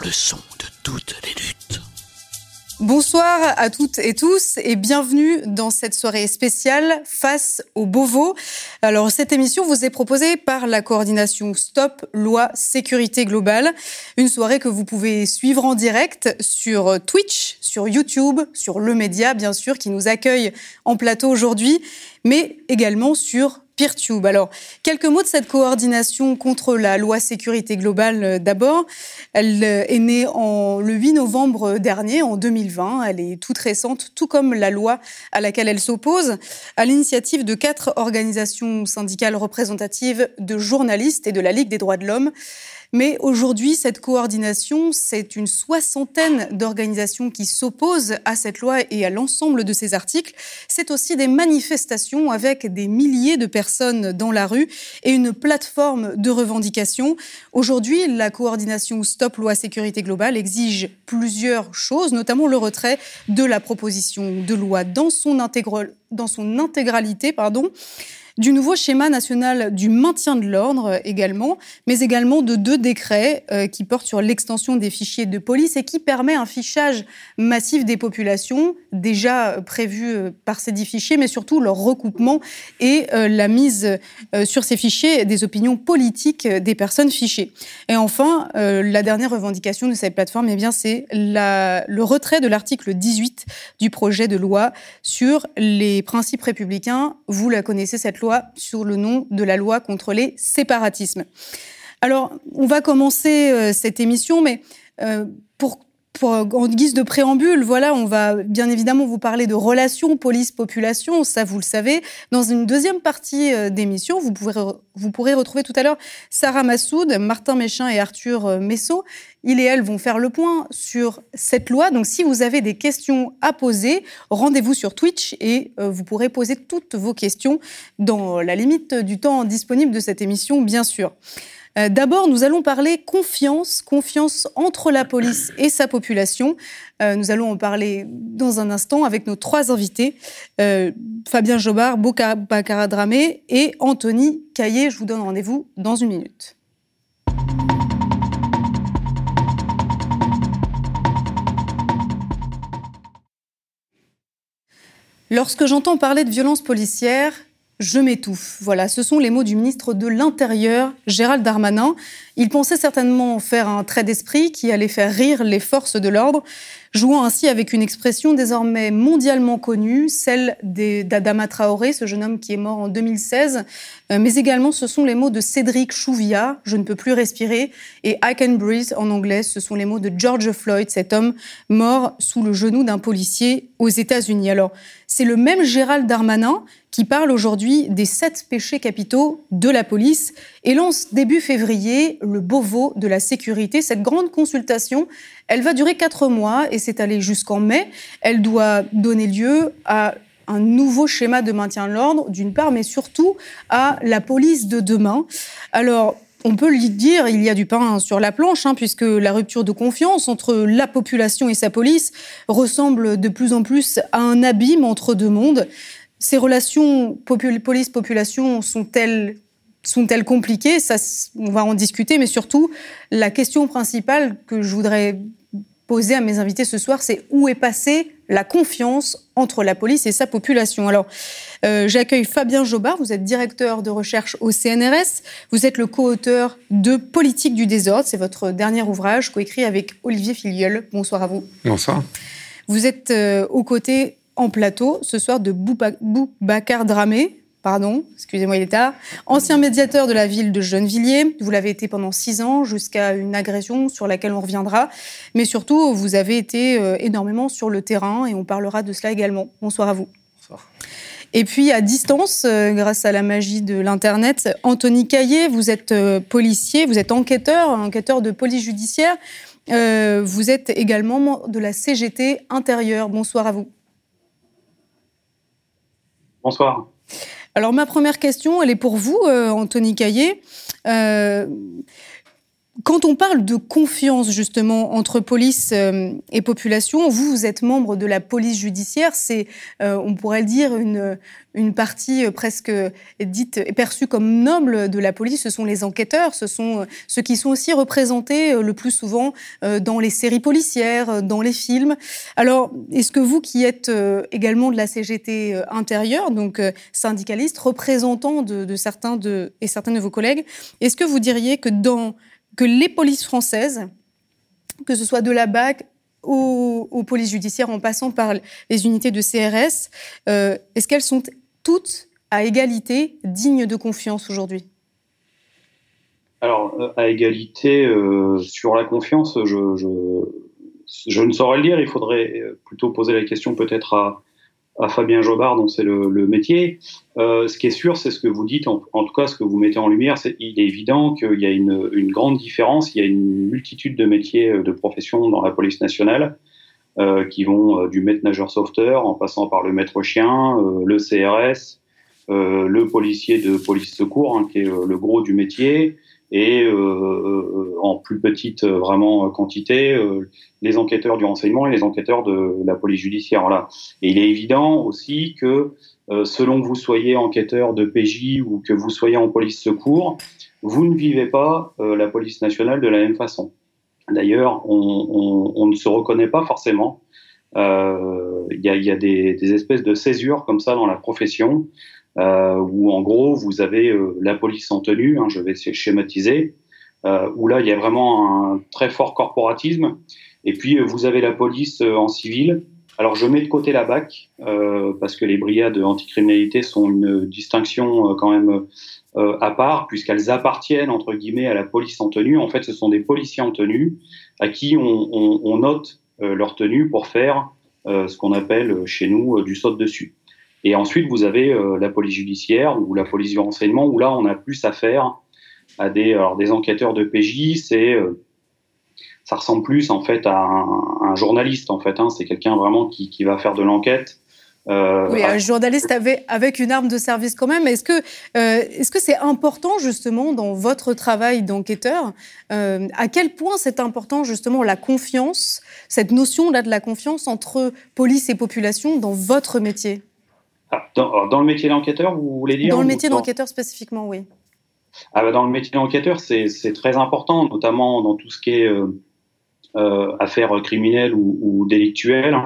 Le son de toutes les luttes. Bonsoir à toutes et tous et bienvenue dans cette soirée spéciale face au Beauvau. Alors cette émission vous est proposée par la coordination Stop Loi Sécurité Globale, une soirée que vous pouvez suivre en direct sur Twitch, sur YouTube, sur Le Média bien sûr qui nous accueille en plateau aujourd'hui, mais également sur PeerTube. Alors, quelques mots de cette coordination contre la loi sécurité globale euh, d'abord. Elle euh, est née en, le 8 novembre dernier, en 2020. Elle est toute récente, tout comme la loi à laquelle elle s'oppose, à l'initiative de quatre organisations syndicales représentatives de journalistes et de la Ligue des droits de l'homme. Mais aujourd'hui, cette coordination, c'est une soixantaine d'organisations qui s'opposent à cette loi et à l'ensemble de ces articles. C'est aussi des manifestations avec des milliers de personnes dans la rue et une plateforme de revendication. Aujourd'hui, la coordination Stop Loi Sécurité Globale exige plusieurs choses, notamment le retrait de la proposition de loi dans son, dans son intégralité, pardon, du nouveau schéma national du maintien de l'ordre euh, également, mais également de deux décrets euh, qui portent sur l'extension des fichiers de police et qui permet un fichage massif des populations déjà euh, prévu par ces dix fichiers, mais surtout leur recoupement et la mise sur ces fichiers des opinions politiques des personnes fichées. Et enfin, la dernière revendication de cette plateforme, eh c'est le retrait de l'article 18 du projet de loi sur les principes républicains. Vous la connaissez, cette loi sur le nom de la loi contre les séparatismes. Alors, on va commencer euh, cette émission, mais euh, pour en guise de préambule, voilà, on va bien évidemment vous parler de relations police-population, ça vous le savez. Dans une deuxième partie euh, d'émission, vous, pourrez, vous pourrez retrouver tout à l'heure Sarah Massoud, Martin Méchin et Arthur euh, Messot. Ils et elles vont faire le point sur cette loi. Donc si vous avez des questions à poser, rendez-vous sur Twitch et euh, vous pourrez poser toutes vos questions dans la limite du temps disponible de cette émission, bien sûr. Euh, d'abord, nous allons parler confiance, confiance entre la police et sa population. Euh, nous allons en parler dans un instant avec nos trois invités, euh, Fabien Jobard, Bokara Dramé et Anthony Caillé. Je vous donne rendez-vous dans une minute. Lorsque j'entends parler de violence policière, je m'étouffe. Voilà, ce sont les mots du ministre de l'Intérieur, Gérald Darmanin. Il pensait certainement faire un trait d'esprit qui allait faire rire les forces de l'ordre, jouant ainsi avec une expression désormais mondialement connue, celle d'Adama Traoré, ce jeune homme qui est mort en 2016. Euh, mais également, ce sont les mots de Cédric Chouviat, Je ne peux plus respirer, et I can breathe en anglais, ce sont les mots de George Floyd, cet homme mort sous le genou d'un policier aux États-Unis. Alors, c'est le même Gérald Darmanin qui parle aujourd'hui des sept péchés capitaux de la police et lance début février le Beauvau de la sécurité. Cette grande consultation, elle va durer quatre mois et s'étaler jusqu'en mai. Elle doit donner lieu à un nouveau schéma de maintien de l'ordre, d'une part, mais surtout à la police de demain. Alors, on peut le dire, il y a du pain sur la planche, hein, puisque la rupture de confiance entre la population et sa police ressemble de plus en plus à un abîme entre deux mondes. Ces relations police-population sont-elles sont-elles compliquées Ça, on va en discuter, mais surtout, la question principale que je voudrais poser à mes invités ce soir, c'est où est passée la confiance entre la police et sa population? Alors, euh, j'accueille Fabien Jobard, vous êtes directeur de recherche au CNRS, vous êtes le co-auteur de Politique du désordre, c'est votre dernier ouvrage, coécrit avec Olivier Filiol. Bonsoir à vous. Bonsoir. Vous êtes euh, aux côtés en plateau ce soir de Boubacar Dramé, pardon, excusez-moi, il est tard, ancien médiateur de la ville de Gennevilliers. Vous l'avez été pendant six ans jusqu'à une agression sur laquelle on reviendra. Mais surtout, vous avez été euh, énormément sur le terrain et on parlera de cela également. Bonsoir à vous. Bonsoir. Et puis à distance, euh, grâce à la magie de l'Internet, Anthony Caillé, vous êtes euh, policier, vous êtes enquêteur, enquêteur de police judiciaire. vous êtes également de la CGT intérieure. Bonsoir à vous. Bonsoir. Alors ma première question, elle est pour vous, euh, Anthony Caillé. Euh, quand on parle de confiance justement entre police euh, et population, vous, vous êtes membre de la police judiciaire. C'est, euh, on pourrait dire, une, une partie euh, presque dite et perçue comme noble de la police. Ce sont les enquêteurs, ce sont ceux qui sont aussi représentés le plus souvent dans les séries policières, dans les films. Alors, est-ce que vous, qui êtes également de la CGT intérieure, donc syndicaliste, représentant de, de certains de et certains de vos collègues, est-ce que vous diriez que dans que les polices françaises, que ce soit de la BAC aux, polices judiciaires en passant par les unités de CRS, euh, est-ce qu'elles sont toutes à égalité, dignes de confiance aujourd'hui? Alors, euh, à égalité, euh, sur la confiance, je, ne saurais le dire. Il faudrait plutôt poser la question peut-être à, à Fabien Jobard, dont c'est le, métier. Euh, ce qui est sûr, c'est ce que vous dites, en, tout cas ce que vous mettez en lumière, c'est il est évident qu'il y a une, grande différence, il y a une multitude de métiers, euh, de professions dans la police nationale, euh, qui vont du maître nageur sauveteur en passant par le maître chien, le CRS, le policier de police secours, hein, qui est le gros du métier, et euh, euh, en plus petite euh, vraiment quantité les enquêteurs du renseignement et les enquêteurs de la police judiciaire. Voilà. Et il est évident aussi que selon que vous soyez enquêteur de PJ ou que vous soyez en police secours, vous ne vivez pas la police nationale de la même façon. D'ailleurs, on, ne se reconnaît pas forcément. Il y a, des, espèces de césures comme ça dans la profession où en gros vous avez euh, la police en tenue, hein, je vais schématiser, euh, où là il y a vraiment un très fort corporatisme, et puis vous avez la police en civil. Alors je mets de côté la BAC parce que les brigades anticriminalité sont une distinction quand même à part puisqu'elles appartiennent entre guillemets à la police en tenue. En fait, ce sont des policiers en tenue à qui on, on, on note leur tenue pour faire ce qu'on appelle chez nous du saut dessus. Et ensuite, vous avez euh, la police judiciaire ou la police du renseignement, où là, on a plus affaire à des, alors, des enquêteurs de PJ. C'est, euh, ça ressemble plus en fait à un, journaliste. En fait, hein. c'est quelqu'un vraiment qui, qui, va faire de l'enquête. Euh, oui, un journaliste avec, avec, une arme de service quand même. Est-ce que euh, est-ce que c'est important justement dans votre travail d'enquêteur euh, À quel point c'est important justement la confiance, cette notion là de la confiance entre police et population dans votre métier? Ah, dans, le métier d'enquêteur, vous voulez dire Dans le métier d'enquêteur spécifiquement, oui. Ah bah dans le métier d'enquêteur, c'est très important, notamment dans tout ce qui est euh, euh affaires criminelles ou, ou délictuelles.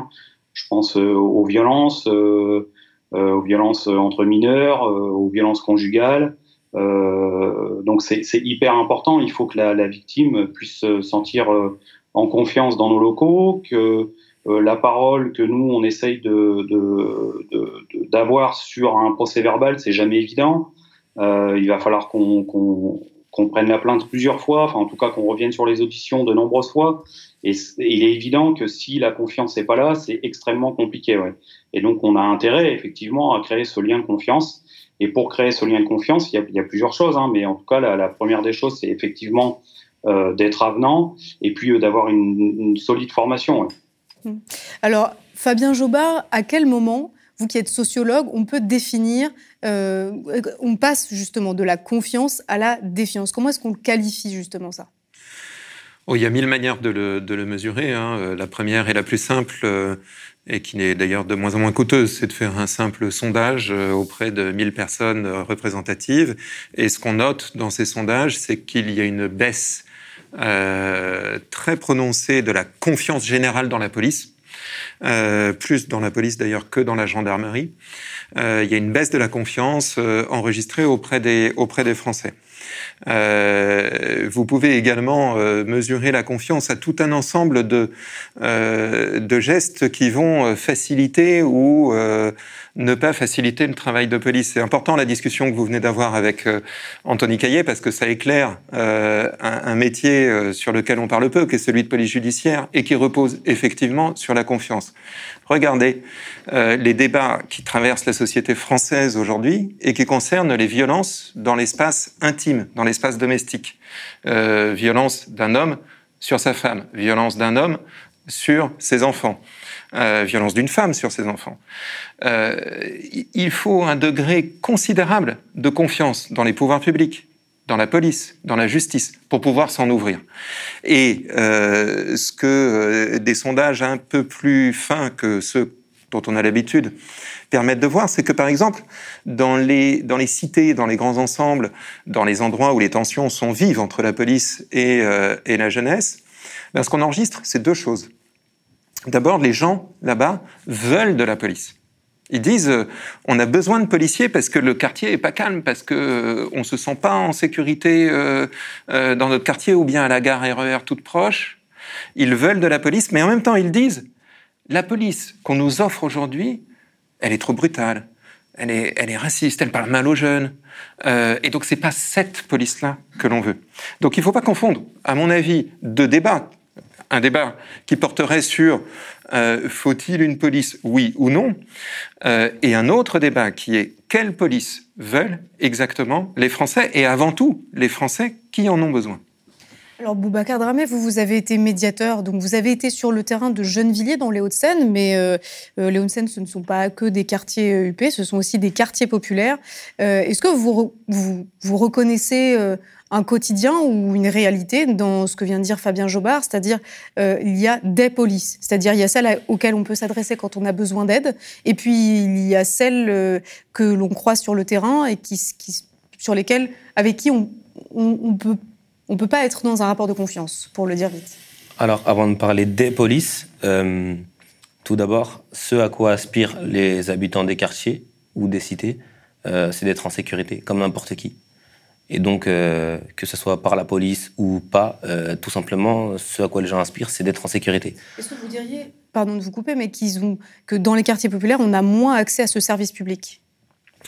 Je pense euh, aux violences, euh, aux violences entre mineurs, aux violences conjugales. donc c'est hyper important. Il faut que la, la victime puisse se sentir en confiance dans nos locaux, que euh, la parole que nous on essaye de, d'avoir de, sur un procès verbal, c'est jamais évident. Euh, il va falloir qu'on, qu'on, prenne la plainte plusieurs fois, enfin en tout cas qu'on revienne sur les auditions de nombreuses fois. Et, il est évident que si la confiance n'est pas là, c'est extrêmement compliqué. Ouais. Et donc on a intérêt effectivement à créer ce lien de confiance. Et pour créer ce lien de confiance, il y a, il y a plusieurs choses, hein, mais en tout cas la, la première des choses, c'est effectivement euh, d'être avenant et puis euh, d'avoir une, une, solide formation. Ouais. Hmm. Alors, Fabien Jobard, à quel moment, vous qui êtes sociologue, on peut définir, euh, on passe justement de la confiance à la défiance? Comment est-ce qu'on qualifie justement ça? Oh, Il y a mille manières de le, mesurer. Hein. Euh, la première et la plus simple, euh, et qui n'est d'ailleurs de moins en moins coûteuse, c'est de faire un simple sondage auprès de 1000 personnes représentatives. Et ce qu'on note dans ces sondages, c'est qu'il y a une baisse euh, très prononcée de la confiance générale dans la police, euh, plus dans la police d'ailleurs que dans la gendarmerie. Euh, il y a une baisse de la confiance euh, enregistrée auprès des, auprès des Français. Euh, vous pouvez également euh, mesurer la confiance à tout un ensemble de, euh, de gestes qui vont faciliter ou ne pas faciliter le travail de police. C'est important la discussion que vous venez d'avoir avec Anthony Caillet parce que ça éclaire un, un, métier sur lequel on parle peu, qui est celui de police judiciaire et qui repose effectivement sur la confiance. Regardez les débats qui traversent la société française aujourd'hui et qui concernent les violences dans l'espace intime, dans l'espace domestique. Euh, violence d'un homme sur sa femme, violence d'un homme sur ses enfants, euh, violence d'une femme sur ses enfants. Euh, il faut un degré considérable de confiance dans les pouvoirs publics, dans la police, dans la justice, pour pouvoir s'en ouvrir. Et euh, ce que euh, des sondages un peu plus fins que ceux dont on a l'habitude permettent de voir, c'est que par exemple, dans les, dans les cités, dans les grands ensembles, dans les endroits où les tensions sont vives entre la police et, euh, et la jeunesse, ben, ce qu'on enregistre, c'est deux choses. D'abord, les gens là-bas veulent de la police. Ils disent euh, on a besoin de policiers parce que le quartier est pas calme, parce que euh, on se sent pas en sécurité euh, dans notre quartier ou bien à la gare RER e toute proche. Ils veulent de la police, mais en même temps ils disent la police qu'on nous offre aujourd'hui, elle est trop brutale, elle est, raciste, elle parle mal aux jeunes. et donc c'est pas cette police-là que l'on veut. Donc il faut pas confondre, à mon avis, deux débats un débat qui porterait sur euh, faut-il une police, oui ou non, euh, et un autre débat qui est quelle police veulent exactement les Français, et avant tout les Français qui en ont besoin? Alors Boubacar Dramé, vous, vous avez été médiateur, donc vous avez été sur le terrain de Gennevilliers dans les Hauts-de-Seine, mais euh, les Hauts-de-Seine, ce ne sont pas que des quartiers UP, ce sont aussi des quartiers populaires. Est-ce que vous, vous, vous reconnaissez un quotidien ou une réalité dans ce que vient de dire Fabien Jobard, c'est-à-dire euh, il y a des polices, c'est-à-dire il y a celles auxquelles on peut s'adresser quand on a besoin d'aide, et puis il y a celles euh, que l'on croise sur le terrain et qui, sur lesquelles, avec qui on, on, peut, on peut pas être dans un rapport de confiance, pour le dire vite. Alors, avant de parler des polices, euh, tout d'abord, ce à quoi aspirent les habitants des quartiers ou des cités, c'est d'être en sécurité, comme n'importe qui. Et donc, euh, que ce soit par la police ou pas, euh, tout simplement, ce à quoi les gens aspirent, c'est d'être en sécurité. Est-ce que vous diriez, pardon de vous couper, mais qu'ils ont, que dans les quartiers populaires, on a moins accès à ce service public?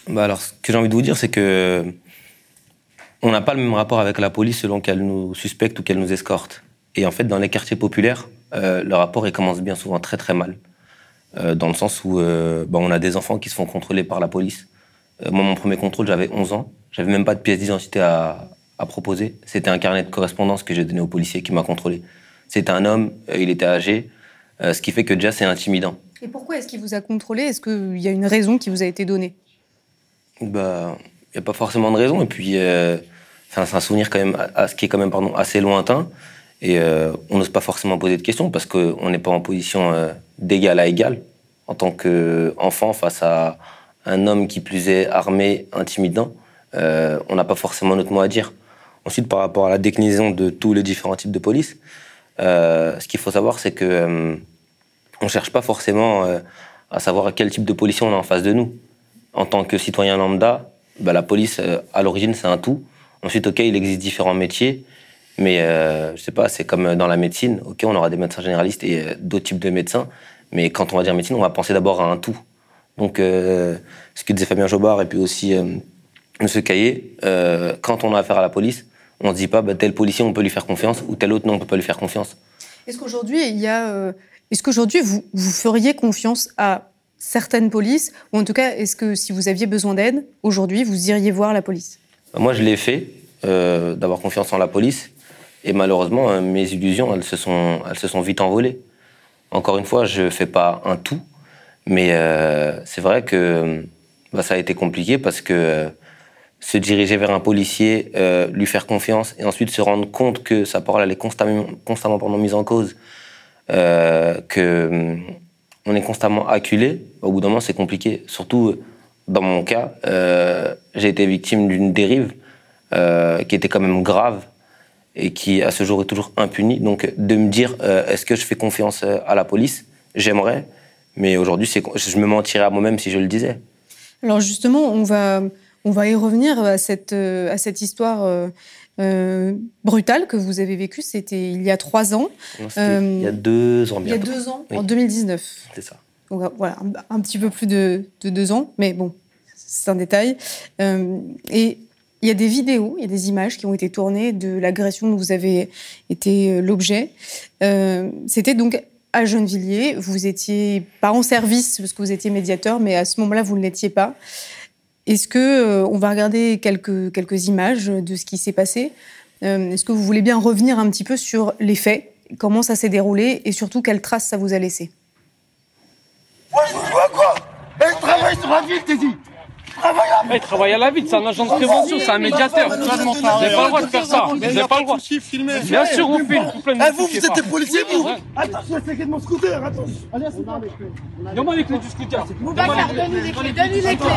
Bah Alors, ce que j'ai envie de vous dire, c'est que on n'a pas le même rapport avec la police selon qu'elle nous suspecte ou qu'elle nous escorte. Et en fait, dans les quartiers populaires, euh, le rapport il commence bien souvent très très mal. dans le sens où bah, on a des enfants qui se font contrôler par la police. Moi, mon premier contrôle, j'avais 11 ans. J'avais même pas de pièce d'identité à, proposer. C'était un carnet de correspondance que j'ai donné au policier qui m'a contrôlé. C'était un homme, euh, il était âgé, euh, ce qui fait que déjà c'est intimidant. Et pourquoi est-ce qu'il vous a contrôlé? Est-ce qu'il y a une raison qui vous a été donnée? Bah, il n'y a pas forcément de raison. Et puis, euh, c'est un souvenir quand même, à, ce qui est quand même pardon, assez lointain. Et on n'ose pas forcément poser de questions parce qu'on n'est pas en position d'égal à égal en tant qu'enfant face à un homme qui plus est armé, intimidant. Euh, on n'a pas forcément notre mot à dire. Ensuite, par rapport à la déclinaison de tous les différents types de police, euh, ce qu'il faut savoir, c'est que euh, on cherche pas forcément à savoir quel type de policier on a en face de nous. En tant que citoyen lambda, bah, la police, à l'origine, c'est un tout. Ensuite, ok, il existe différents métiers, mais je sais pas, c'est comme dans la médecine. Ok, on aura des médecins généralistes et d'autres types de médecins, mais quand on va dire médecine, on va penser d'abord à un tout. Donc, ce que disait Fabien Jobard et puis aussi Monsieur Caillé, euh, quand on a affaire à la police, on ne se dit pas bah, tel policier on peut lui faire confiance ou tel autre non on peut pas lui faire confiance. Est-ce qu'aujourd'hui il y a, euh, est-ce qu'aujourd'hui vous, vous feriez confiance à certaines polices ou en tout cas est-ce que si vous aviez besoin d'aide aujourd'hui vous iriez voir la police? Moi je l'ai fait euh, d'avoir confiance en la police et malheureusement mes illusions elles se sont elles se sont vite envolées. Encore une fois je fais pas un tout mais c'est vrai que bah, ça a été compliqué parce que se diriger vers un policier, euh, lui faire confiance et ensuite se rendre compte que sa parole elle est constamment, constamment mise en cause, euh, que hum, on est constamment acculé, au bout d'un moment c'est compliqué. Surtout dans mon cas, euh, j'ai été victime d'une dérive euh, qui était quand même grave et qui à ce jour est toujours impunie. Donc de me dire euh, est-ce que je fais confiance euh, à la police, j'aimerais, mais aujourd'hui je me mentirais à moi-même si je le disais. Alors justement, on va on va y revenir à cette, euh, à cette histoire euh, euh, brutale que vous avez vécue. C'était il y a trois ans. il y a deux ans bientôt. Il y a deux ans, en 2019. C'est ça. Donc voilà, un, petit peu plus de, deux ans, mais bon, c'est un détail. et il y a des vidéos, il y a des images qui ont été tournées de l'agression dont vous avez été l'objet. C'était donc à Gennevilliers. Vous étiez pas en service parce que vous étiez médiateur, mais à ce moment-là, vous ne l'étiez pas. Est-ce que euh, on va regarder quelques, quelques images de ce qui s'est passé euh, Est-ce que vous voulez bien revenir un petit peu sur les faits, comment ça s'est déroulé et surtout quelles traces ça vous a laissé? Moi, je quoi? Et je travaille sur la ville, travaille à la Il travaille à la vite, c'est un agent de prévention, c'est un médiateur. Vous n'avez pas le droit de faire ça. Vous n'avez pas le droit. Bien sûr, on filme. Eh, vous, vous êtes des policiers, vous Attention, c'est de mon scooter, attention Donne-moi les clés du scooter. Boubacar, donne-nous les clés, les clés.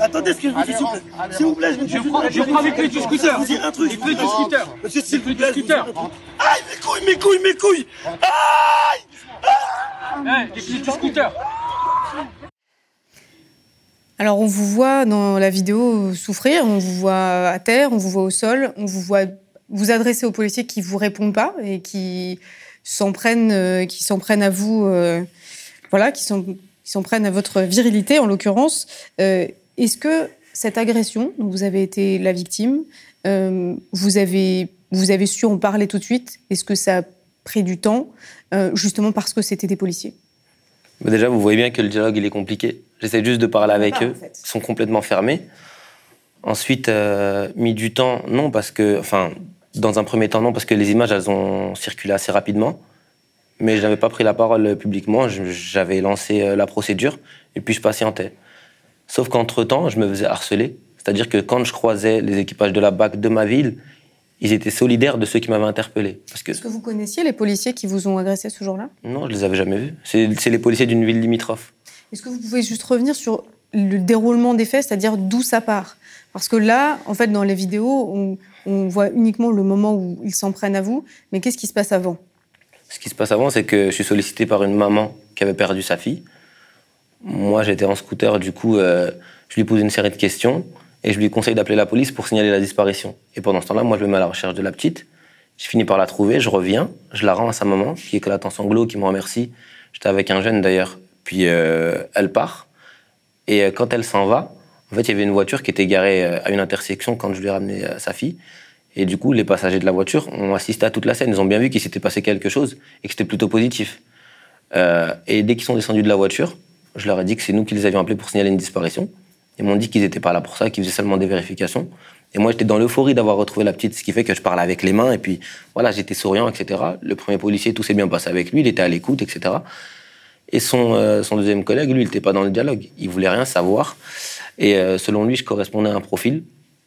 Attendez, ce que je vous dis, s'il vous plaît. S'il vous plaît, je vous prends, je prends les clés du scooter. Je vous dire un truc. Les clés du scooter. Monsieur, s'il vous plaît. Aïe, mes couilles, mes couilles, mes couilles Aïe Eh, Les clés du scooter. Alors, on vous voit dans la vidéo souffrir, on vous voit à terre, on vous voit au sol, on vous voit vous adresser aux policiers qui vous répondent pas et qui s'en prennent, euh, qui s'en prennent à vous, euh, voilà, qui s'en prennent à votre virilité en l'occurrence. Euh, Est-ce que cette agression dont vous avez été la victime, vous avez vous avez su en parler tout de suite? Est-ce que ça a pris du temps, justement parce que c'était des policiers? Mais déjà, vous voyez bien que le dialogue, il est compliqué. J'essaie juste de parler avec pas, eux. en fait. Ils sont complètement fermés. Ensuite, euh, mis du temps, non, parce que, enfin, dans un premier temps, non, parce que les images, elles ont circulé assez rapidement. Mais je n'avais pas pris la parole euh, publiquement. J'avais lancé euh, la procédure et puis je patientais. Sauf qu'entre-temps, je me faisais harceler. C'est-à-dire que quand je croisais les équipages de la BAC de ma ville, ils étaient solidaires de ceux qui m'avaient interpellé. Parce que Est-ce que vous connaissiez les policiers qui vous ont agressé ce jour-là? Non, je les avais jamais vus. C'est les policiers d'une ville limitrophe. Est-ce que vous pouvez juste revenir sur le déroulement des faits, c'est-à-dire d'où ça part? Parce que là, en fait, dans les vidéos, on, on voit uniquement le moment où ils s'en prennent à vous, mais qu'est-ce qui se passe avant? Ce qui se passe avant, c'est que je suis sollicité par une maman qui avait perdu sa fille. Moi, j'étais en scooter, du coup, euh, je lui pose une série de questions et je lui conseille d'appeler la police pour signaler la disparition. Et pendant ce temps-là, moi, je me mets à la recherche de la petite. Je finis par la trouver, je reviens, je la rends à sa maman, qui éclate en sanglots, qui me remercie. J'étais avec un jeune d'ailleurs. Puis euh, elle part. Et euh, quand elle s'en va, en fait, il y avait une voiture qui était garée euh, à une intersection quand je lui ai ramené sa fille. Et du coup, les passagers de la voiture ont assisté à toute la scène. Ils ont bien vu qu'il s'était passé quelque chose et que c'était plutôt positif. Et dès qu'ils sont descendus de la voiture, je leur ai dit que c'est nous qui les avions appelés pour signaler une disparition. Ils m'ont dit qu'ils n'étaient pas là pour ça, qu'ils faisaient seulement des vérifications. Et moi, j'étais dans l'euphorie d'avoir retrouvé la petite, ce qui fait que je parlais avec les mains. Et puis, voilà, j'étais souriant, etc. Le premier policier, tout s'est bien passé avec lui. Il était à l'écoute, etc. Et son, euh, son deuxième collègue, lui, il n'était pas dans le dialogue. Il voulait rien savoir. Et euh, selon lui, je correspondais à un profil.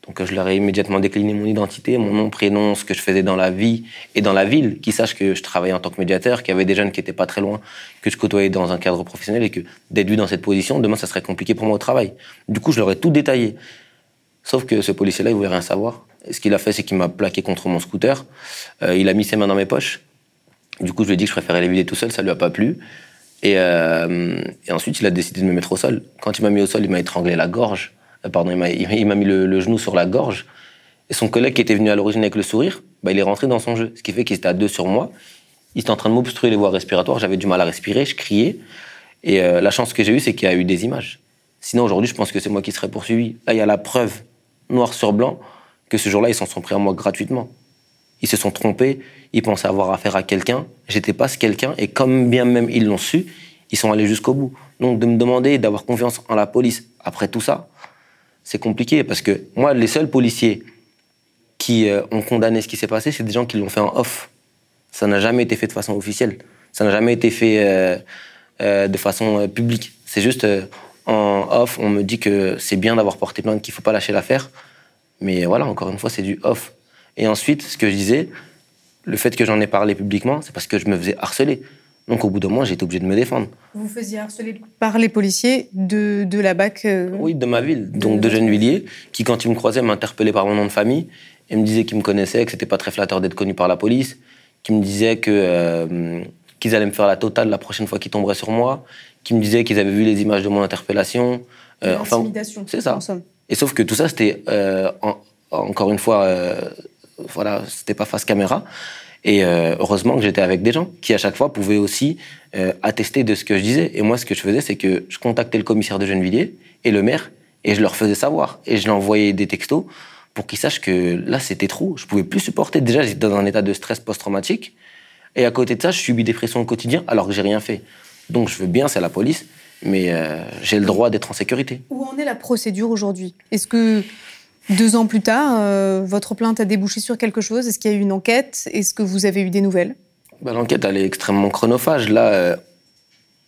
Donc, je leur ai immédiatement décliné mon identité, mon nom, prénom, ce que je faisais dans la vie et dans la ville, qu'ils sachent que je travaillais en tant que médiateur, qu'il y avait des jeunes qui n'étaient pas très loin, que je côtoyais dans un cadre professionnel et que d'être vu dans cette position, demain, ça serait compliqué pour moi au travail. Du coup, je leur ai tout détaillé. Sauf que ce policier-là, il voulait rien savoir. Ce qu'il a fait, c'est qu'il m'a plaqué contre mon scooter. Euh, il a mis ses mains dans mes poches. Du coup, je lui ai dit que je préférais les vider tout seul, ça lui a pas plu. Et, euh, et ensuite, il a décidé de me mettre au sol. Quand il m'a mis au sol, il m'a étranglé la gorge. Euh, pardon, il m'a- mis le, le genou sur la gorge. Et son collègue qui était venu à l'origine avec le sourire, bah, il est rentré dans son jeu. Ce qui fait qu'il était à deux sur moi. Il était en train de m'obstruer les voies respiratoires. J'avais du mal à respirer, je criais. Et euh, la chance que j'ai eue, c'est qu'il y a eu des images. Sinon, aujourd'hui, je pense que c'est moi qui serais poursuivi. Là, il y a la preuve, noir sur blanc, que ce jour-là, ils s'en sont pris à moi gratuitement. Ils se sont trompés, ils pensaient avoir affaire à quelqu'un. J'étais pas ce quelqu'un, et comme bien même ils l'ont su, ils sont allés jusqu'au bout. Donc, de me demander d'avoir confiance en la police après tout ça, c'est compliqué, parce que moi, les seuls policiers qui euh, ont condamné ce qui s'est passé, c'est des gens qui l'ont fait en off. Ça n'a jamais été fait de façon officielle. Ça n'a jamais été fait euh, euh, de façon publique. C'est juste en off, on me dit que c'est bien d'avoir porté plainte, qu'il faut pas lâcher l'affaire. Mais voilà, encore une fois, c'est du off. Et ensuite, ce que je disais, le fait que j'en ai parlé publiquement, c'est parce que je me faisais harceler. Donc au bout d'un moment, été obligé de me défendre. Vous vous faisiez harceler par les policiers de, de la BAC euh, Oui, de ma ville, donc de Gennevilliers, qui quand ils me croisaient m'interpellaient par mon nom de famille et me disaient qu'ils me connaissaient, que c'était pas très flatteur d'être connu par la police, qui me disaient que euh, qu'ils allaient me faire la totale la prochaine fois qu'ils tomberaient sur moi, qui me disaient qu'ils avaient vu les images de mon interpellation. Euh, enfin, c'est ça. en somme. Et sauf que tout ça, c'était euh, en- encore une fois, voilà, c'était pas face caméra. Et euh, heureusement que j'étais avec des gens qui, à chaque fois, pouvaient aussi euh, attester de ce que je disais. Et moi, ce que je faisais, c'est que je contactais le commissaire de Gennevilliers et le maire, et je leur faisais savoir. Et je leur envoyais des textos pour qu'ils sachent que là, c'était trop. Je pouvais plus supporter. Déjà, j'étais dans un état de stress post-traumatique. Et à côté de ça, je subis des pressions au quotidien alors que j'ai rien fait. Donc, je veux bien, c'est la police, mais euh, j'ai le droit d'être en sécurité. Où en est la procédure aujourd'hui? Est-ce que deux ans plus tard, euh, votre plainte a débouché sur quelque chose? Est-ce qu'il y a eu une enquête? Est-ce que vous avez eu des nouvelles? Bah, l'enquête, elle est extrêmement chronophage. Là, euh,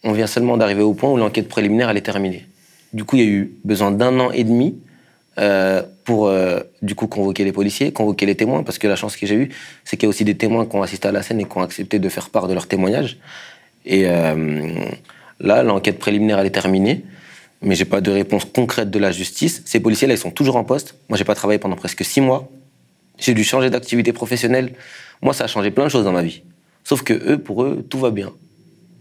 on vient seulement d'arriver au point où l'enquête préliminaire, elle est terminée. Du coup, il y a eu besoin d'un an et demi euh, pour du coup convoquer les policiers, convoquer les témoins, parce que la chance que j'ai eue, c'est qu'il y a aussi des témoins qui ont assisté à la scène et qui ont accepté de faire part de leur témoignage. Et là, l'enquête préliminaire elle est terminée, mais j'ai pas de réponse concrète de la justice. Ces policiers là, ils sont toujours en poste. Moi, j'ai pas travaillé pendant presque six mois. J'ai dû changer d'activité professionnelle. Moi, ça a changé plein de choses dans ma vie. Sauf que eux, pour eux, tout va bien.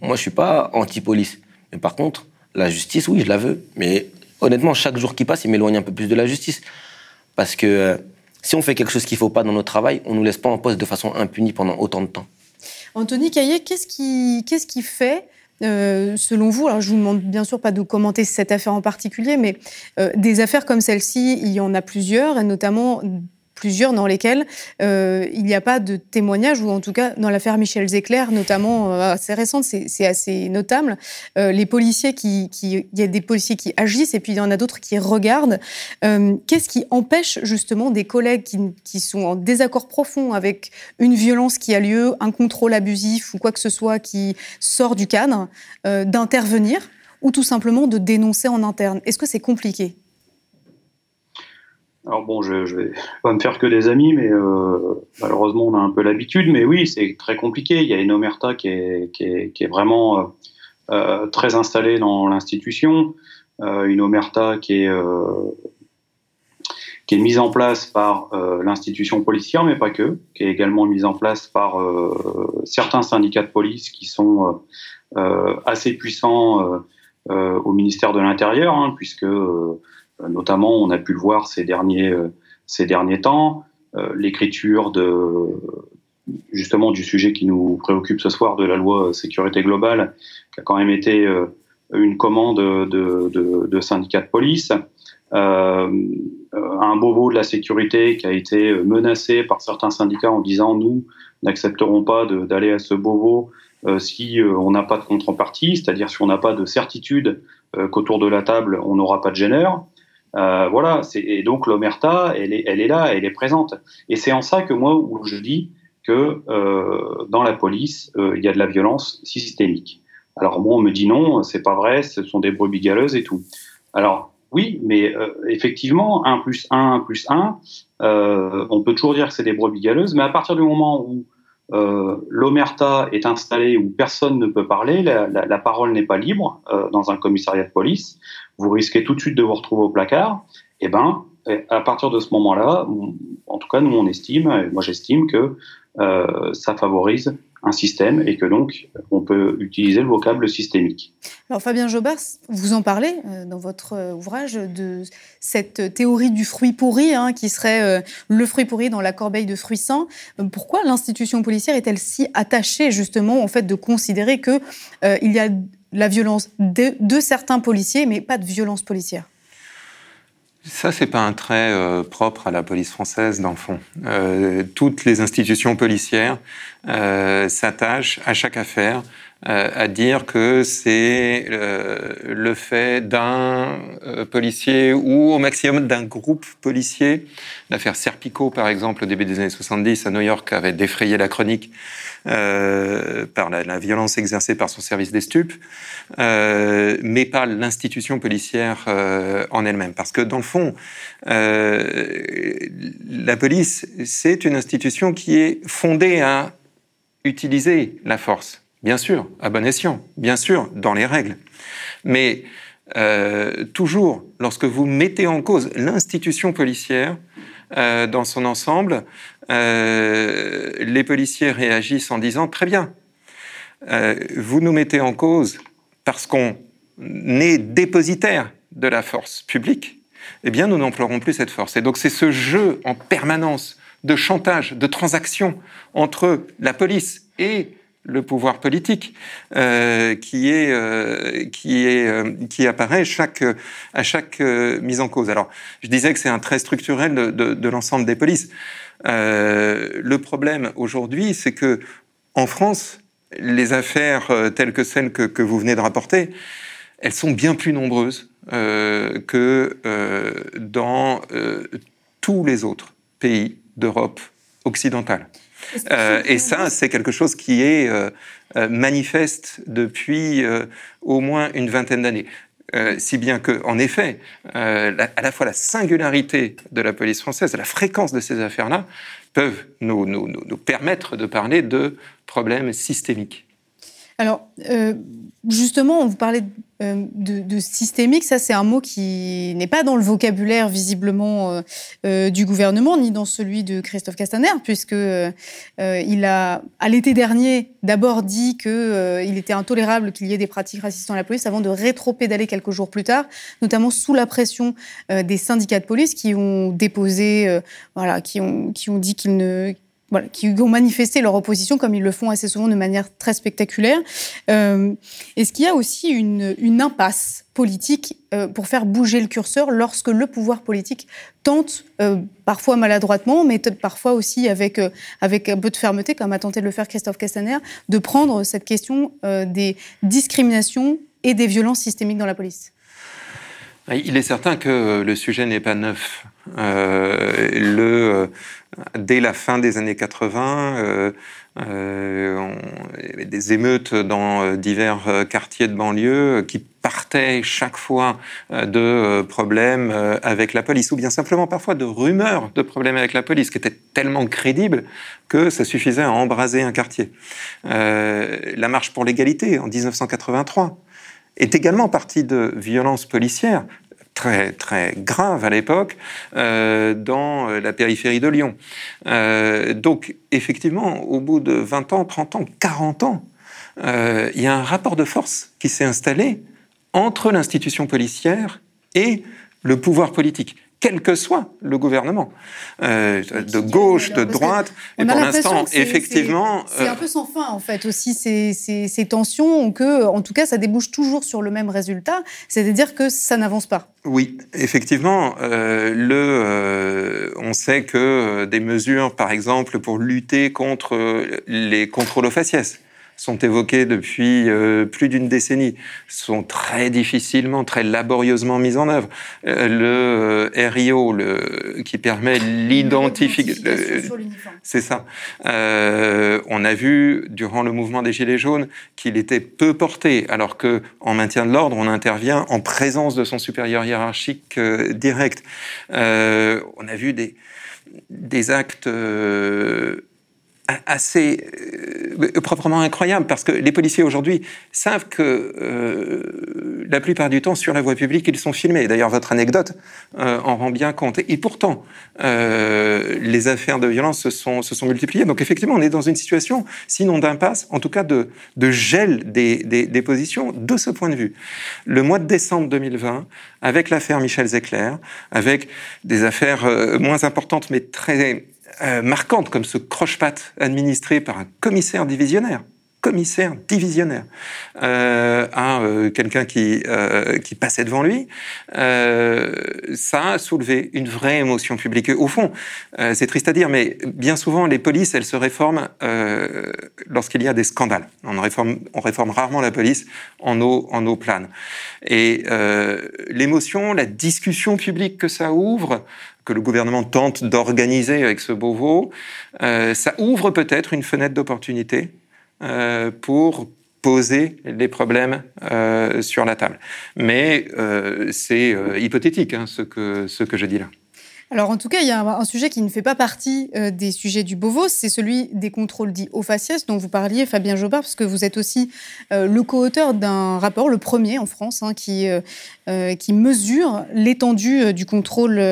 Moi, je suis pas anti-police. Mais par contre, la justice, oui, je la veux. Mais honnêtement, chaque jour qui passe, il m'éloigne un peu plus de la justice. Parce que euh, si on fait quelque chose qu'il faut pas dans notre travail, on nous laisse pas en poste de façon impunie pendant autant de temps. Anthony Caillet, qu'est-ce qui, qu'est-ce qui fait euh, selon vous, alors je vous demande bien sûr pas de commenter cette affaire en particulier, mais euh, des affaires comme celle-ci, il y en a plusieurs, et notamment plusieurs dans lesquels euh, il n'y a pas de témoignage, ou en tout cas dans l'affaire Michel Zecler, notamment euh, assez récente, c'est assez notable. Euh, les policiers qui, il y a des policiers qui agissent et puis il y en a d'autres qui regardent. Qu'est-ce qui empêche justement des collègues qui, sont en désaccord profond avec une violence qui a lieu, un contrôle abusif ou quoi que ce soit qui sort du cadre, d'intervenir ou tout simplement de dénoncer en interne? Est-ce que c'est compliqué? Alors bon, je, je vais pas me faire que des amis, mais euh, malheureusement on a un peu l'habitude. Mais oui, c'est très compliqué. Il y a une omerta qui est, vraiment euh, euh très installée dans l'institution, une omerta qui est mise en place par l'institution policière, mais pas que, qui est également mise en place par certains syndicats de police qui sont assez puissants au ministère de l'Intérieur, hein, puisque notamment, on a pu le voir ces derniers, euh, ces derniers temps, euh, l'écriture de justement du sujet qui nous préoccupe ce soir de la loi sécurité globale, qui a quand même été une commande de, de, de syndicats de police, euh, un bobo de la sécurité qui a été menacé par certains syndicats en disant nous n'accepterons pas d'aller à ce bobo euh, si euh, on n'a pas de contrepartie, c'est-à-dire si on n'a pas de certitude euh, qu'autour de la table on n'aura pas de gêneur. Euh, voilà, et donc l'omerta, elle est, là, elle est présente. Et c'est en ça que moi, je dis que euh, dans la police, euh, il y a de la violence systémique. Alors moi, on me dit non, c'est pas vrai, ce sont des brebis galeuses et tout. Alors oui, mais effectivement, 1 plus 1, 1 plus 1, euh, on peut toujours dire que c'est des brebis galeuses, mais à partir du moment où euh, l'omerta est installée où personne ne peut parler, la, la, la parole n'est pas libre euh, dans un commissariat de police, vous risquez tout de suite de vous retrouver au placard. Et eh ben, à partir de ce moment-là, en tout cas, nous on estime, moi j'estime que euh, ça favorise un système et que donc on peut utiliser le vocable systémique. Alors Fabien Jobert, vous en parlez euh, dans votre euh, ouvrage de cette théorie du fruit pourri hein, qui serait euh, le fruit pourri dans la corbeille de fruits sains. Pourquoi l'institution policière est-elle si attachée justement au fait de considérer que euh, il y a la violence de certains policiers mais pas de violence policière? Ça, c'est pas un trait euh, propre à la police française, dans le fond. Euh, toutes les institutions policières euh, s'attachent à chaque affaire à dire que c'est euh, le fait d'un euh, policier ou au maximum d'un groupe policier. L'affaire Serpico, par exemple, au début des années 70 à New York, avait défrayé la chronique par la, violence exercée par son service des stupes, mais pas l'institution policière en elle-même. Parce que dans le fond, la police, c'est une institution qui est fondée à utiliser la force Bien sûr, à bon escient, bien sûr, dans les règles. Mais euh, toujours, lorsque vous mettez en cause l'institution policière euh, dans son ensemble, euh, les policiers réagissent en disant très bien, vous nous mettez en cause parce qu'on est dépositaire de la force publique, eh bien nous n'emploierons plus cette force. Et donc c'est ce jeu en permanence de chantage, de transaction entre la police et le pouvoir politique euh, qui est euh, qui est euh, qui apparaît chaque à chaque euh, mise en cause. Alors, je disais que c'est un trait structurel de, de, de l'ensemble des polices. Euh, le problème aujourd'hui, c'est que en France, les affaires telles que celles que, que, vous venez de rapporter, elles sont bien plus nombreuses que dans tous les autres pays d'Europe occidentale. Euh, et ça, c'est quelque chose qui est euh, euh, manifeste depuis euh, au moins une vingtaine d'années. si bien que, en effet, à la fois la singularité de la police française, la fréquence de ces affaires-là, peuvent nous, nous, nous, permettre de parler de problèmes systémiques. Alors, euh, justement, on vous parlait euh, de, systémique. Ça, c'est un mot qui n'est pas dans le vocabulaire visiblement euh, du gouvernement, ni dans celui de Christophe Castaner, puisque il a, à l'été dernier, d'abord dit qu'il était intolérable qu'il y ait des pratiques racistes dans la police, avant de rétro-pédaler quelques jours plus tard, notamment sous la pression des syndicats de police qui ont déposé, voilà, qui ont, qui ont dit qu'ils ne voilà, qui ont manifesté leur opposition, comme ils le font assez souvent de manière très spectaculaire. Euh, Est-ce qu'il y a aussi une, une impasse politique euh, pour faire bouger le curseur lorsque le pouvoir politique tente, euh, parfois maladroitement, mais parfois aussi avec, euh, avec un peu de fermeté, comme a tenté de le faire Christophe Castaner, de prendre cette question euh, des discriminations et des violences systémiques dans la police? Il est certain que le sujet n'est pas neuf. Euh, le, euh, dès la fin des années 80, euh, euh, avait des émeutes dans divers quartiers de banlieue qui partaient chaque fois de problèmes avec la police, ou bien simplement parfois de rumeurs de problèmes avec la police, qui étaient tellement crédibles que ça suffisait à embraser un quartier. la marche pour l'égalité en 1983 est également partie de violences policières très très graves à l'époque euh, dans la périphérie de Lyon. Euh, donc effectivement, au bout de 20 ans, 30 ans, 40 ans, euh, il y a un rapport de force qui s'est installé entre l'institution policière et le pouvoir politique quel que soit le gouvernement, euh, de gauche, de droite. Et pour l'instant, effectivement, c'est un euh, peu sans fin en fait aussi ces, ces, ces, tensions que, en tout cas, ça débouche toujours sur le même résultat, c'est-à-dire que ça n'avance pas. Oui, effectivement, euh, le, euh, on sait que des mesures, par exemple, pour lutter contre les contrôles aux faciès sont évoquées depuis euh, plus d'une décennie, sont très difficilement, très laborieusement mises en œuvre. Euh, le euh, RIO, le, qui permet l'identification, c'est ça. on a vu durant le mouvement des Gilets jaunes qu'il était peu porté, alors que en maintien de l'ordre, on intervient en présence de son supérieur hiérarchique direct. on a vu des des actes assez euh, proprement incroyable parce que les policiers aujourd'hui savent que euh, la plupart du temps sur la voie publique ils sont filmés. D'ailleurs votre anecdote euh, en rend bien compte. Et pourtant les affaires de violence se sont, se sont multipliées. Donc effectivement on est dans une situation sinon d'impasse, en tout cas de, de gel des, des, des, positions de ce point de vue. Le mois de décembre 2020 avec l'affaire Michel Zecler, avec des affaires moins importantes mais très euh, marquante, comme ce croche-patte administré par un commissaire divisionnaire, commissaire divisionnaire, euh, à euh, quelqu'un qui, euh, qui passait devant lui, euh, ça a soulevé une vraie émotion publique. Au fond, euh, c'est triste à dire, mais bien souvent, les polices, elles se réforment lorsqu'il y a des scandales. On réforme, on réforme rarement la police en eau, en eau plane. Et l'émotion, la discussion publique que ça ouvre, que le gouvernement tente d'organiser avec ce Beauvau, euh, ça ouvre peut-être une fenêtre d'opportunité euh, pour poser les problèmes euh, sur la table. Mais euh, c'est hypothétique hein, ce, que, ce que je dis là. Alors en tout cas, il y a un, sujet qui ne fait pas partie euh, des sujets du Beauvau, c'est celui des contrôles dits au faciès dont vous parliez, Fabien Jobard, parce que vous êtes aussi euh, le co-auteur d'un rapport, le premier en France, hein, qui, euh, qui mesure l'étendue du contrôle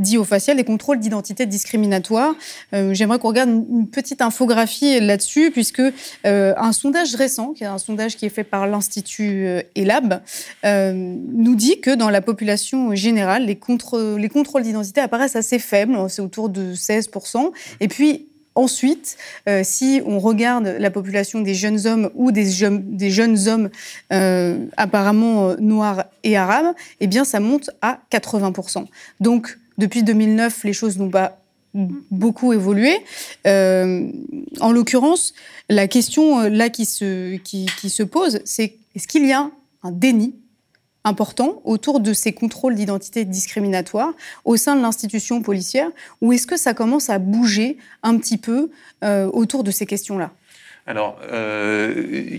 dit au facial, les contrôles d'identité discriminatoire. J'aimerais qu'on regarde une, petite infographie là-dessus, puisque un sondage récent, qui est un sondage qui est fait par l'Institut ELAB, nous dit que dans la population générale, les, contre, les contrôles d'identité apparaissent assez faible, c'est autour de 16%. Et puis, Ensuite, euh, si on regarde la population des jeunes hommes ou des, jeunes, hommes euh, apparemment euh, noirs et arabes, eh bien, ça monte à 80%. Donc, depuis 2009, les choses n'ont pas beaucoup évolué. en l'occurrence, la question là qui se pose, c'est est-ce qu'il y a un déni important autour de ces contrôles d'identité discriminatoires au sein de l'institution policière ou est-ce que ça commence à bouger un petit peu euh, autour de ces questions-là? Alors, euh,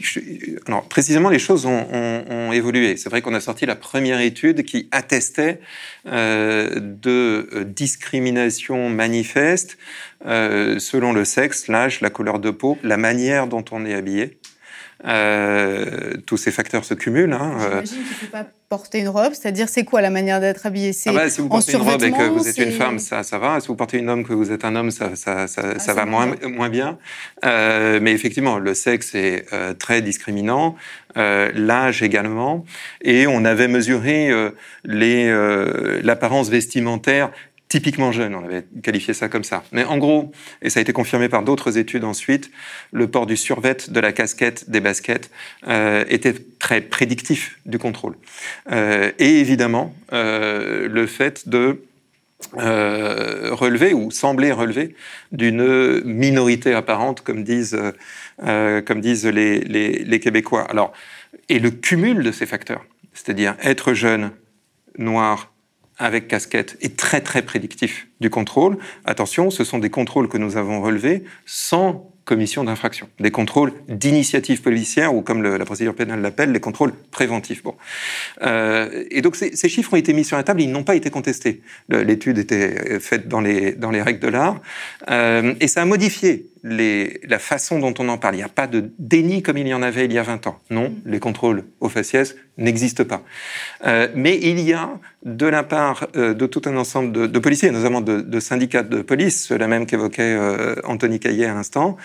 alors, précisément, les choses ont, ont, ont évolué. C'est vrai qu'on a sorti la première étude qui attestait euh, de euh, discrimination manifeste euh, selon le sexe, l'âge, la couleur de peau, la manière dont on est habillé. Euh, tous ces facteurs se cumulent. Hein, euh. J'imagine qu'il ne faut pas porter une robe, c'est-à-dire c'est quoi la manière d'être habillé? Ah bah, Si vous portez une robe et que vous êtes une femme, ça, ça va. Si vous portez une homme que vous êtes un homme, ça, ça, ça, ah, ça va moins, moins bien. Euh, mais effectivement, le sexe est euh, très discriminant, euh, l'âge également, et on avait mesuré euh, l'apparence vestimentaire typiquement jeune, on avait qualifié ça comme ça. Mais en gros, et ça a été confirmé par d'autres études ensuite, le port du survêt, de la casquette, des baskets euh, était très prédictif du contrôle. Euh, et évidemment, euh, le fait de euh, relever ou sembler relever d'une minorité apparente, comme disent, euh, comme disent les, les, les Québécois. Alors, et le cumul de ces facteurs, c'est-à-dire être jeune, noir, avec casquette est très très prédictif du contrôle. Attention, ce sont des contrôles que nous avons relevés sans commission d'infraction, des contrôles d'initiative policière ou comme la procédure pénale l'appelle, les contrôles préventifs. Bon. Euh, et donc ces, ces, chiffres ont été mis sur la table, ils n'ont pas été contestés. L'étude était faite dans les, dans les règles de l'art euh, et ça a modifié les, la façon dont on en parle. Il n'y a pas de déni comme il y en avait il y a 20 ans. Non, les contrôles au faciès n'existent pas. Euh, mais il y a, de la part euh, de tout un ensemble de, de policiers, notamment de, de, syndicats de police, ceux-là même qu'évoquait euh, Anthony Caillet à l'instant,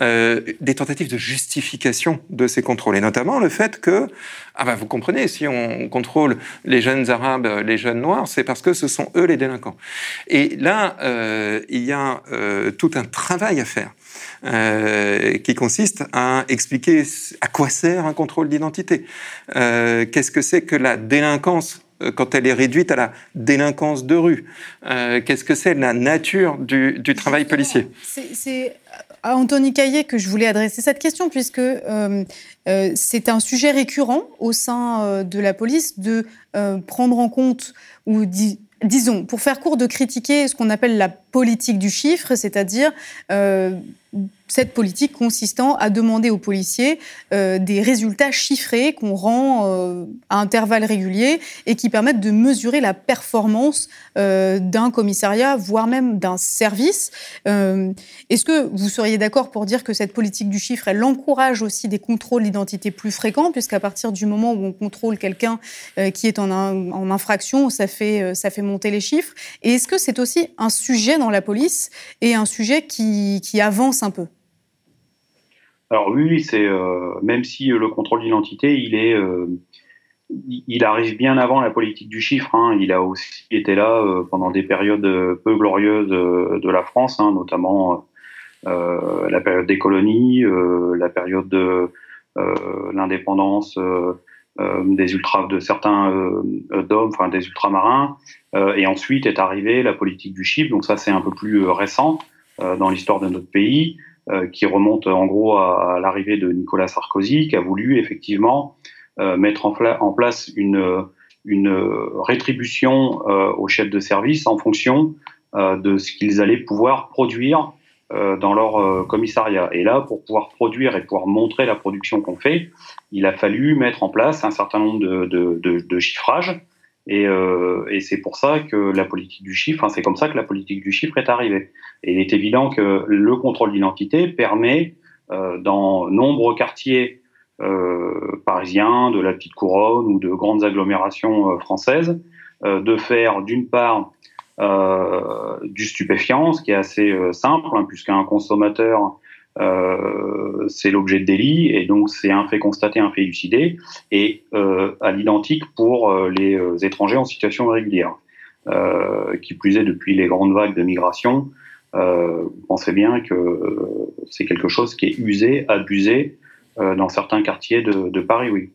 euh, des tentatives de justification de ces contrôles. Et notamment le fait que, ah ben vous comprenez, si on contrôle les jeunes arabes, les jeunes noirs, c'est parce que ce sont eux les délinquants. Et là, euh, il y a tout un travail à faire euh, qui consiste à expliquer à quoi sert un contrôle d'identité. Euh, Qu'est-ce que c'est que la délinquance euh, quand elle est réduite à la délinquance de rue? Euh, Qu'est-ce que c'est la nature du, du travail policier? C'est à Anthony Caillet que je voulais adresser cette question, puisque euh, euh, c'est un sujet récurrent au sein euh, de la police de prendre en compte ou disons, pour faire court, de critiquer ce qu'on appelle la politique du chiffre, c'est-à-dire cette politique consistant à demander aux policiers euh, des résultats chiffrés qu'on rend euh, à intervalles réguliers et qui permettent de mesurer la performance euh, d'un commissariat, voire même d'un service. Euh, est-ce que vous seriez d'accord pour dire que cette politique du chiffre, elle encourage aussi des contrôles d'identité plus fréquents, puisqu'à partir du moment où on contrôle quelqu'un euh, qui est en, en, infraction, ça fait, ça fait monter les chiffres? Et est-ce que c'est aussi un sujet dans la police et un sujet qui, qui avance un peu? Alors oui, c'est euh, même si le contrôle d'identité, il est, euh, il arrive bien avant la politique du chiffre. Hein. Il a aussi été là euh, pendant des périodes peu glorieuses de, la France, hein, notamment euh, la période des colonies, euh, la période de l'indépendance des ultra, de certains d'hommes, enfin des ultramarins. et ensuite est arrivée la politique du chiffre. Donc ça, c'est un peu plus récent dans l'histoire de notre pays. Euh, qui remonte en gros à, à l'arrivée de Nicolas Sarkozy, qui a voulu effectivement euh, mettre en, en, place une, une rétribution euh, aux chefs de service en fonction de ce qu'ils allaient pouvoir produire dans leur commissariat. Et là, pour pouvoir produire et pouvoir montrer la production qu'on fait, il a fallu mettre en place un certain nombre de, de, de, de chiffrages et, euh, et c'est pour ça que la politique du chiffre, hein, c'est comme ça que la politique du chiffre est arrivée. Et il est évident que le contrôle d'identité permet, euh, dans nombreux quartiers euh, parisiens, de la petite couronne ou de grandes agglomérations euh, françaises, euh, de faire d'une part euh, du stupéfiant, ce qui est assez simple, hein, puisqu'un consommateur euh, c'est l'objet de délit et donc c'est un fait constaté, un fait élucidé et euh, à l'identique pour euh, les étrangers en situation irrégulière. Qui plus est depuis les grandes vagues de migration, vous pensez bien que c'est quelque chose qui est usé, abusé dans certains quartiers de, de Paris, oui.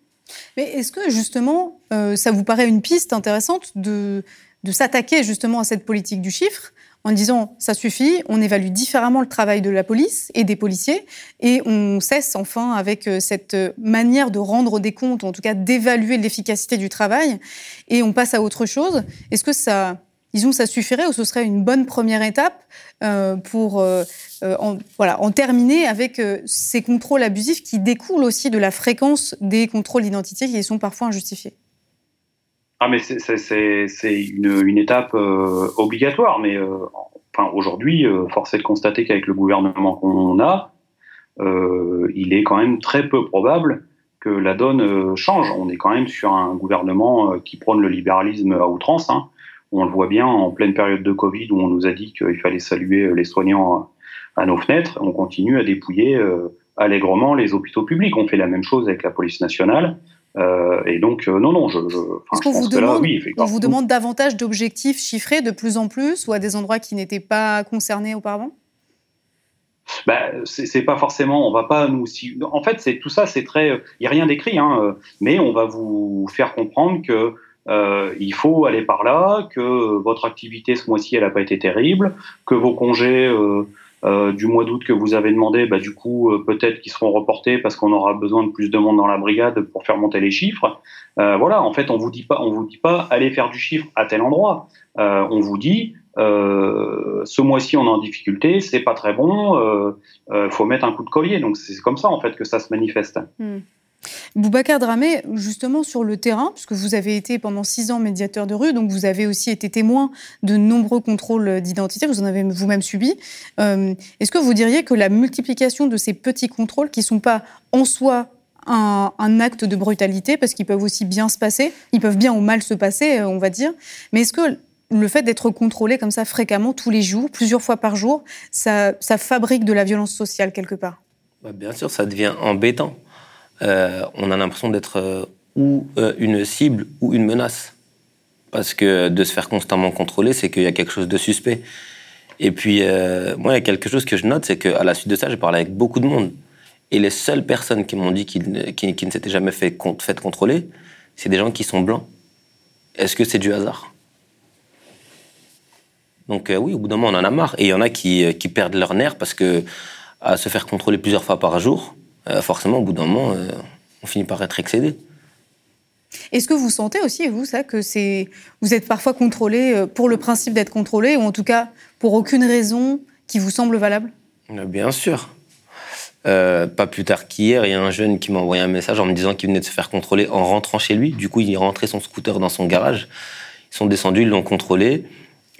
Mais est-ce que justement, ça vous paraît une piste intéressante de, de s'attaquer justement à cette politique du chiffre? En disant ça suffit, on évalue différemment le travail de la police et des policiers et on cesse enfin avec euh, cette manière de rendre des comptes, en tout cas d'évaluer l'efficacité du travail et on passe à autre chose. Est-ce que ça disons, ça suffirait ou ce serait une bonne première étape euh, pour euh, euh, en, voilà, en terminer avec ces contrôles abusifs qui découlent aussi de la fréquence des contrôles d'identité qui sont parfois injustifiés? Ah mais c'est une, une, étape obligatoire, mais enfin, aujourd'hui, force est de constater qu'avec le gouvernement qu'on a, il est quand même très peu probable que la donne change. On est quand même sur un gouvernement qui prône le libéralisme à outrance. Hein. On le voit bien en pleine période de Covid où on nous a dit qu'il fallait saluer les soignants à nos fenêtres. On continue à dépouiller euh, allègrement les hôpitaux publics. On fait la même chose avec la police nationale. Euh, et donc, euh, non, non, je, je, je qu'on vous, demande, oui, on vous demande davantage d'objectifs chiffrés de plus en plus ou à des endroits qui n'étaient pas concernés auparavant? Bah, c'est pas forcément, on va pas nous. En fait, c'est tout ça, c'est très. Il y a rien d'écrit, hein, mais on va vous faire comprendre que euh, il faut aller par là, que votre activité ce mois-ci, elle n'a pas été terrible, que vos congés euh, euh, du mois d'août que vous avez demandé, bah, du coup, peut-être qu'ils seront reportés parce qu'on aura besoin de plus de monde dans la brigade pour faire monter les chiffres. voilà, en fait, on vous dit pas, on vous dit pas, allez faire du chiffre à tel endroit. on vous dit, ce mois-ci, on est en difficulté, c'est pas très bon, il faut mettre un coup de collier. Donc c'est comme ça en fait que ça se manifeste. Hmm. Boubacar Dramé, justement sur le terrain, puisque vous avez été pendant six ans médiateur de rue, donc vous avez aussi été témoin de nombreux contrôles d'identité, vous en avez vous-même subi. Euh, est-ce que vous diriez que la multiplication de ces petits contrôles, qui ne sont pas en soi un, acte de brutalité, parce qu'ils peuvent aussi bien se passer, ils peuvent bien ou mal se passer, euh, on va dire, mais est-ce que le fait d'être contrôlé comme ça fréquemment, tous les jours, plusieurs fois par jour, ça, fabrique de la violence sociale quelque part? Bah, Bien sûr, ça devient embêtant. Euh, on a l'impression d'être euh, ou euh, une cible ou une menace. Parce que de se faire constamment contrôler, c'est qu'il y a quelque chose de suspect. Et puis, moi, il y a quelque chose que je note, c'est qu'à la suite de ça, j'ai parlé avec beaucoup de monde. Et les seules personnes qui m'ont dit qu'ils ne s'étaient jamais fait, contrôler, c'est des gens qui sont blancs. Est-ce que c'est du hasard? Donc oui, au bout d'un moment, on en a marre. Et il y en a qui, qui, perdent leur nerf parce que à se faire contrôler plusieurs fois par jour, euh, forcément, au bout d'un moment, euh, on finit par être excédé. Est-ce que vous sentez aussi, vous, ça, que c'est vous êtes parfois contrôlé euh, pour le principe d'être contrôlé, ou en tout cas pour aucune raison qui vous semble valable? Bien sûr. pas plus tard qu'hier, il y a un jeune qui m'a envoyé un message en me disant qu'il venait de se faire contrôler en rentrant chez lui. Du coup, il est rentré son scooter dans son garage. Ils sont descendus, ils l'ont contrôlé.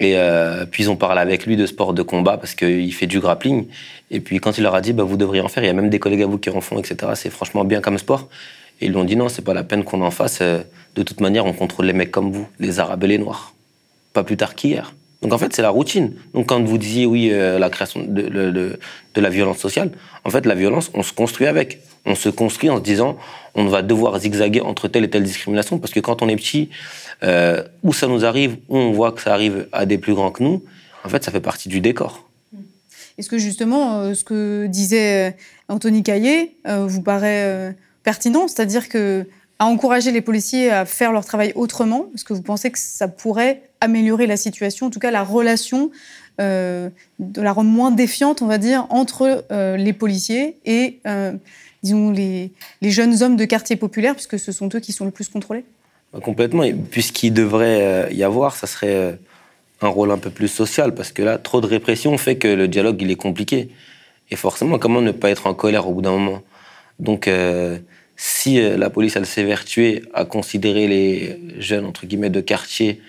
Et euh, puis ils ont parlé avec lui de sport de combat parce qu'il fait du grappling. Et puis quand il leur a dit, bah, vous devriez en faire, il y a même des collègues à vous qui en font, etc. C'est franchement bien comme sport. Et ils lui ont dit, non, c'est pas la peine qu'on en fasse. Euh, de toute manière, on contrôle les mecs comme vous, les Arabes et les Noirs. Pas plus tard qu'hier. Donc en fait, c'est la routine. Donc quand vous disiez, oui, euh, la création de, de, de, la violence sociale, en fait, la violence, on se construit avec. On se construit en se disant, on va devoir zigzaguer entre telle et telle discrimination. Parce que quand on est petit, euh, où ça nous arrive, où on voit que ça arrive à des plus grands que nous, en fait, ça fait partie du décor. Est-ce que justement, euh, ce que disait euh, Anthony Caillé vous paraît pertinent? C'est-à-dire que à encourager les policiers à faire leur travail autrement Est-ce que vous pensez que ça pourrait améliorer la situation, en tout cas la relation, de la rendre moins défiante, on va dire, entre les policiers et, disons, les, les jeunes hommes de quartier populaire, puisque ce sont eux qui sont le plus contrôlés? Complètement. Et puisqu'il devrait euh, y avoir, ça serait euh, un rôle un peu plus social, parce que là, trop de répression fait que le dialogue, il est compliqué. Et forcément, comment ne pas être en colère au bout d'un moment? Donc, euh, si la police, elle s'est vertuée à considérer les jeunes, entre guillemets, de quartier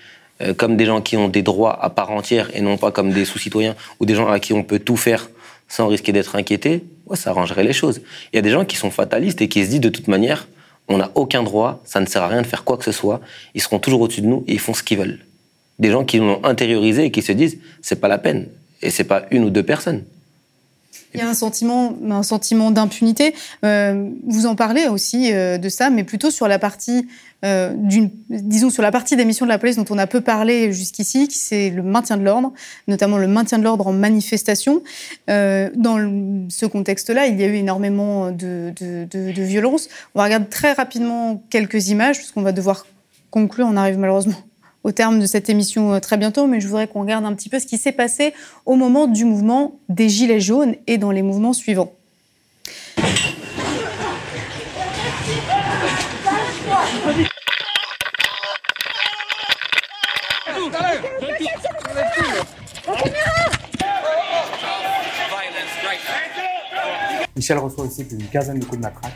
comme des gens qui ont des droits à part entière et non pas comme des sous-citoyens ou des gens à qui on peut tout faire sans risquer d'être inquiété, ça arrangerait les choses. Il y a des gens qui sont fatalistes et qui se disent de toute manière, on n'a aucun droit, ça ne sert à rien de faire quoi que ce soit, ils seront toujours au-dessus de nous et ils font ce qu'ils veulent. Des gens qui l'ont intériorisé et qui se disent c'est pas la peine et c'est pas une ou deux personnes. Il y a un sentiment, un sentiment d'impunité. Euh, vous en parlez aussi euh, de ça, mais plutôt sur la partie euh, disons sur la partie des missions de la police dont on a peu parlé jusqu'ici, qui c'est le maintien de l'ordre, notamment le maintien de l'ordre en manifestation. dans ce contexte-là, il y a eu énormément de, de, de, de violence. On va regarder très rapidement quelques images, puisqu'on va devoir conclure. On arrive malheureusement au terme de cette émission euh, très bientôt, mais je voudrais qu'on regarde un petit peu ce qui s'est passé au moment du mouvement des Gilets jaunes et dans les mouvements suivants. Michel reçoit aussi plus d'une quinzaine de coups de matraque,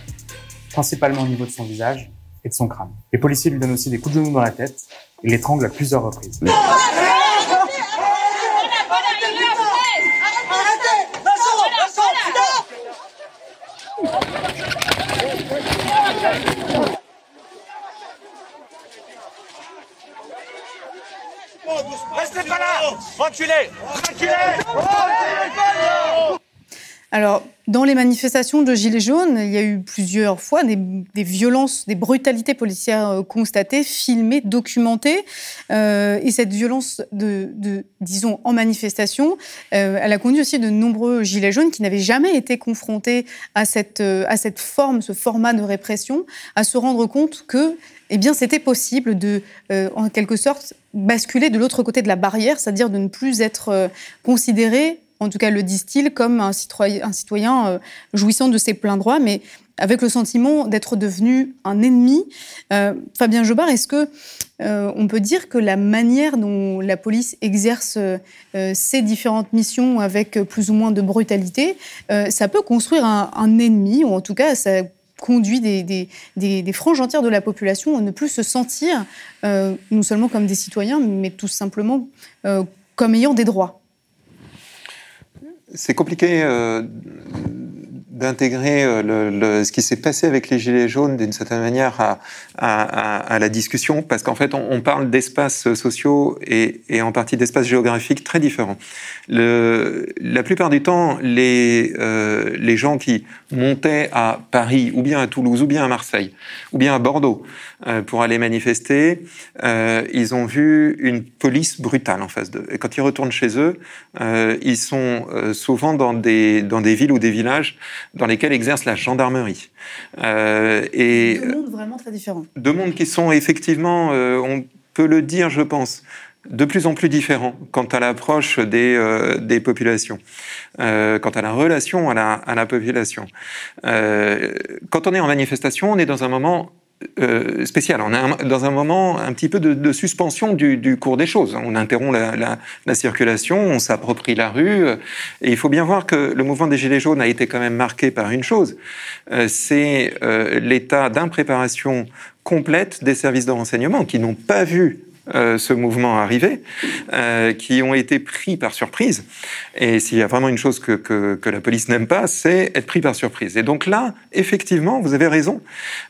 principalement au niveau de son visage et de son crâne. Les policiers lui donnent aussi des coups de genou dans la tête et l'étranglent à plusieurs reprises. Restez pas là. Reculez Reculez Alors, dans les manifestations de Gilets jaunes, il y a eu plusieurs fois des, violences, des brutalités policières euh, constatées, filmées, documentées. Euh, et cette violence, de, disons, en manifestation, euh, elle a conduit aussi de nombreux Gilets jaunes qui n'avaient jamais été confrontés à cette, forme, ce format de répression, à se rendre compte que eh bien, c'était possible de, en quelque sorte, basculer de l'autre côté de la barrière, c'est-à-dire de ne plus être considéré, en tout cas le disent-ils, comme un citoyen, euh, jouissant de ses pleins droits, mais avec le sentiment d'être devenu un ennemi. Euh, Fabien Jobard, est-ce que euh, on peut dire que la manière dont la police exerce ses différentes missions avec plus ou moins de brutalité, ça peut construire un, ennemi, ou en tout cas ça conduit des, franges entières de la population à ne plus se sentir non seulement comme des citoyens, mais tout simplement comme ayant des droits. C'est compliqué euh, d'intégrer euh, le, le, ce qui s'est passé avec les Gilets jaunes d'une certaine manière à, à, à, la discussion, parce qu'en fait, on, on parle d'espaces sociaux et, et, en partie d'espaces géographiques très différents. Le, la plupart du temps, les, euh, les gens qui montaient à Paris, ou bien à Toulouse, ou bien à Marseille, ou bien à Bordeaux, euh, pour aller manifester, euh, ils ont vu une police brutale en face d'eux. Et quand ils retournent chez eux, euh, ils sont souvent dans des, dans des villes ou des villages dans lesquels exerce la gendarmerie. Euh, et deux mondes vraiment très différents. Deux mondes qui sont effectivement, euh, on peut le dire, je pense, de plus en plus différents quant à l'approche des, euh, des populations, euh, quant à la relation à la, à la population. Euh, quand on est en manifestation, on est dans un moment euh, spécial. On est dans un moment un petit peu de, suspension du, cours des choses. On interrompt la, la, la circulation, on s'approprie la rue. Et il faut bien voir que le mouvement des Gilets jaunes a été quand même marqué par une chose, euh, c'est euh, l'état d'impréparation complète des services de renseignement qui n'ont pas vu euh, ce mouvement arriver, euh, qui ont été pris par surprise. Et s'il y a vraiment une chose que, que, que la police n'aime pas, c'est être pris par surprise. Et donc là, effectivement, vous avez raison.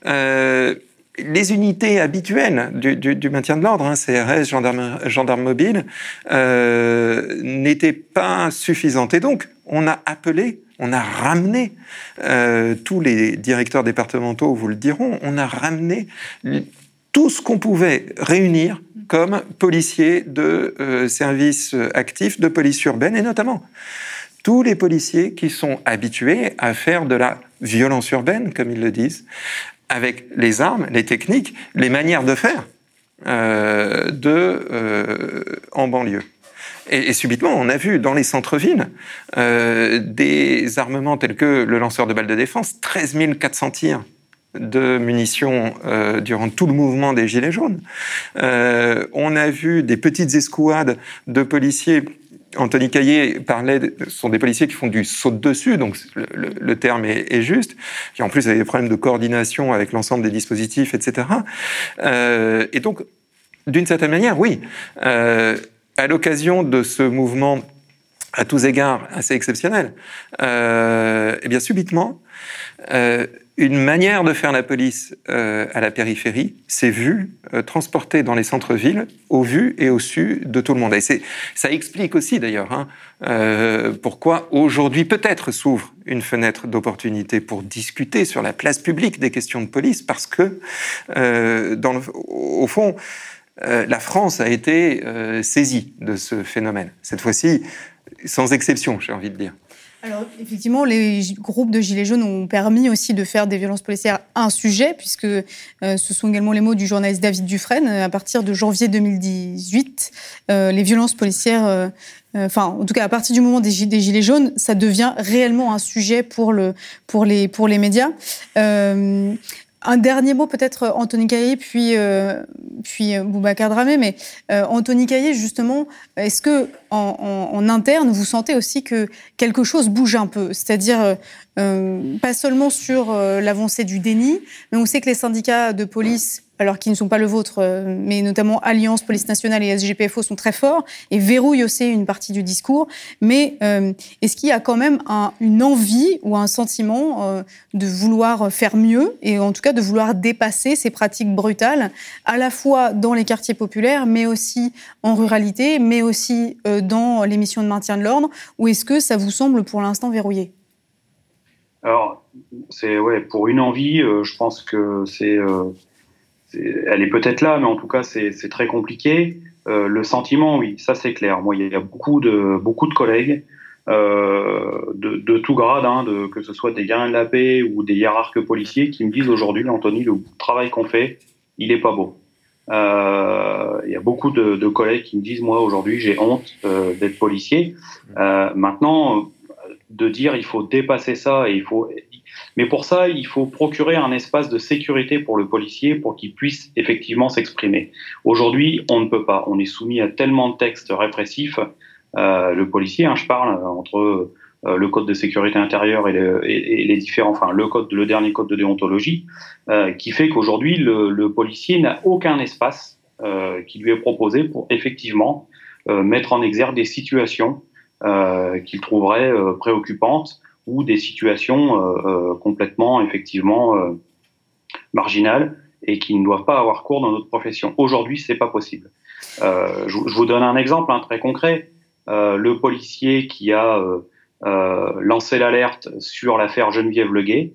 Euh, les unités habituelles du, du, du maintien de l'ordre, hein, CRS, gendarme, gendarme mobile, euh, n'étaient pas suffisantes. Et donc, on a appelé, on a ramené, euh, tous les directeurs départementaux vous le diront, on a ramené tout ce qu'on pouvait réunir comme policiers de euh, services actifs de police urbaine et notamment tous les policiers qui sont habitués à faire de la violence urbaine, comme ils le disent, avec les armes, les techniques, les manières de faire euh, de, euh, en banlieue. Et, et, subitement, on a vu dans les centres-villes euh, des armements tels que le lanceur de balles de défense, 13 400 tirs de munitions euh, durant tout le mouvement des Gilets jaunes. Euh, on a vu des petites escouades de policiers. Anthony Caillé parlait, ce sont des policiers qui font du saut de dessus, donc le, terme est, juste, qui en plus avaient des problèmes de coordination avec l'ensemble des dispositifs, etc. Euh, et donc, d'une certaine manière, oui, à l'occasion de ce mouvement à tous égards assez exceptionnel, eh bien subitement, une manière de faire la police euh, à la périphérie s'est vue euh, transportée dans les centres-villes au vu et au su de tout le monde. Et ça explique aussi d'ailleurs hein, euh, pourquoi aujourd'hui peut-être s'ouvre une fenêtre d'opportunité pour discuter sur la place publique des questions de police, parce que euh, dans le, au fond, euh, la France a été saisie de ce phénomène. Cette fois-ci, sans exception, j'ai envie de dire. Alors, effectivement, les groupes de Gilets jaunes ont permis aussi de faire des violences policières un sujet, puisque euh, ce sont également les mots du journaliste David Dufresne. À partir de janvier 2018, euh, les violences policières, euh, enfin, en tout cas, à partir du moment des, Gilets jaunes, ça devient réellement un sujet pour les médias un dernier mot peut-être Anthony Caillé, puis, puis Boubacar Dramé, mais Anthony Caillé, justement, est-ce que en, interne, vous sentez aussi que quelque chose bouge un peu? C'est-à-dire, pas seulement sur l'avancée du déni, mais on sait que les syndicats de police alors qui ne sont pas le vôtre, euh, mais notamment Alliance, Police Nationale et SGPFO sont très forts et verrouillent aussi une partie du discours. Mais euh, est-ce qu'il y a quand même une envie ou un sentiment euh, de vouloir faire mieux et en tout cas de vouloir dépasser ces pratiques brutales, à la fois dans les quartiers populaires, mais aussi en ruralité, mais aussi dans les missions de maintien de l'ordre? Ou est-ce que ça vous semble pour l'instant verrouillé? Alors, c'est ouais, pour une envie, je pense que c'est elle est peut-être là, mais en tout cas, c'est très compliqué. Euh, le sentiment, oui, ça c'est clair. Moi, il y a beaucoup de, beaucoup de collègues euh, de, tout grade, hein, que ce soit des gardiens de la paix ou des hiérarques policiers, qui me disent aujourd'hui, Anthony, le travail qu'on fait, il est pas beau. Euh, il y a beaucoup de, de, collègues qui me disent, moi aujourd'hui, j'ai honte euh, d'être policier. Euh, maintenant, de dire il faut dépasser ça et il faut mais pour ça, il faut procurer un espace de sécurité pour le policier pour qu'il puisse effectivement s'exprimer. Aujourd'hui, on ne peut pas. On est soumis à tellement de textes répressifs. Euh, le policier, hein, je parle, euh, entre euh, le code de sécurité intérieure et, les différents, enfin le code, le dernier code de déontologie, euh, qui fait qu'aujourd'hui le, le, policier n'a aucun espace euh, qui lui est proposé pour effectivement mettre en exergue des situations qu'il trouverait préoccupantes ou des situations euh, euh, complètement, effectivement, euh, marginales et qui ne doivent pas avoir cours dans notre profession. Aujourd'hui, c'est pas possible. Je, je, vous donne un exemple hein, très concret. le policier qui a lancé l'alerte sur l'affaire Geneviève Leguet,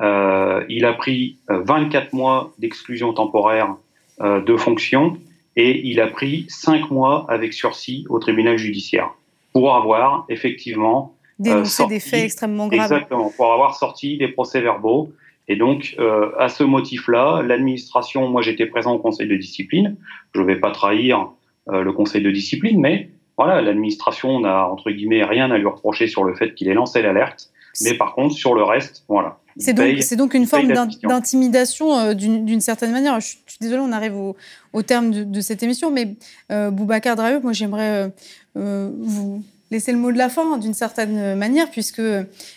il a pris 24 mois d'exclusion temporaire de fonction et il a pris 5 mois avec sursis au tribunal judiciaire pour avoir effectivement euh, des faits extrêmement graves. Exactement, pour avoir sorti des procès-verbaux. Et donc, euh, à ce motif-là, l'administration, moi j'étais présent au conseil de discipline, je ne vais pas trahir euh, le conseil de discipline, mais voilà, l'administration n'a entre guillemets rien à lui reprocher sur le fait qu'il ait lancé l'alerte, mais par contre sur le reste, voilà. C'est donc, donc, une forme d'intimidation d'une certaine manière. Je, suis désolée, on arrive au, au terme de, de, cette émission, mais Boubacar Draheu, moi j'aimerais vous laisser le mot de la fin d'une certaine manière, puisque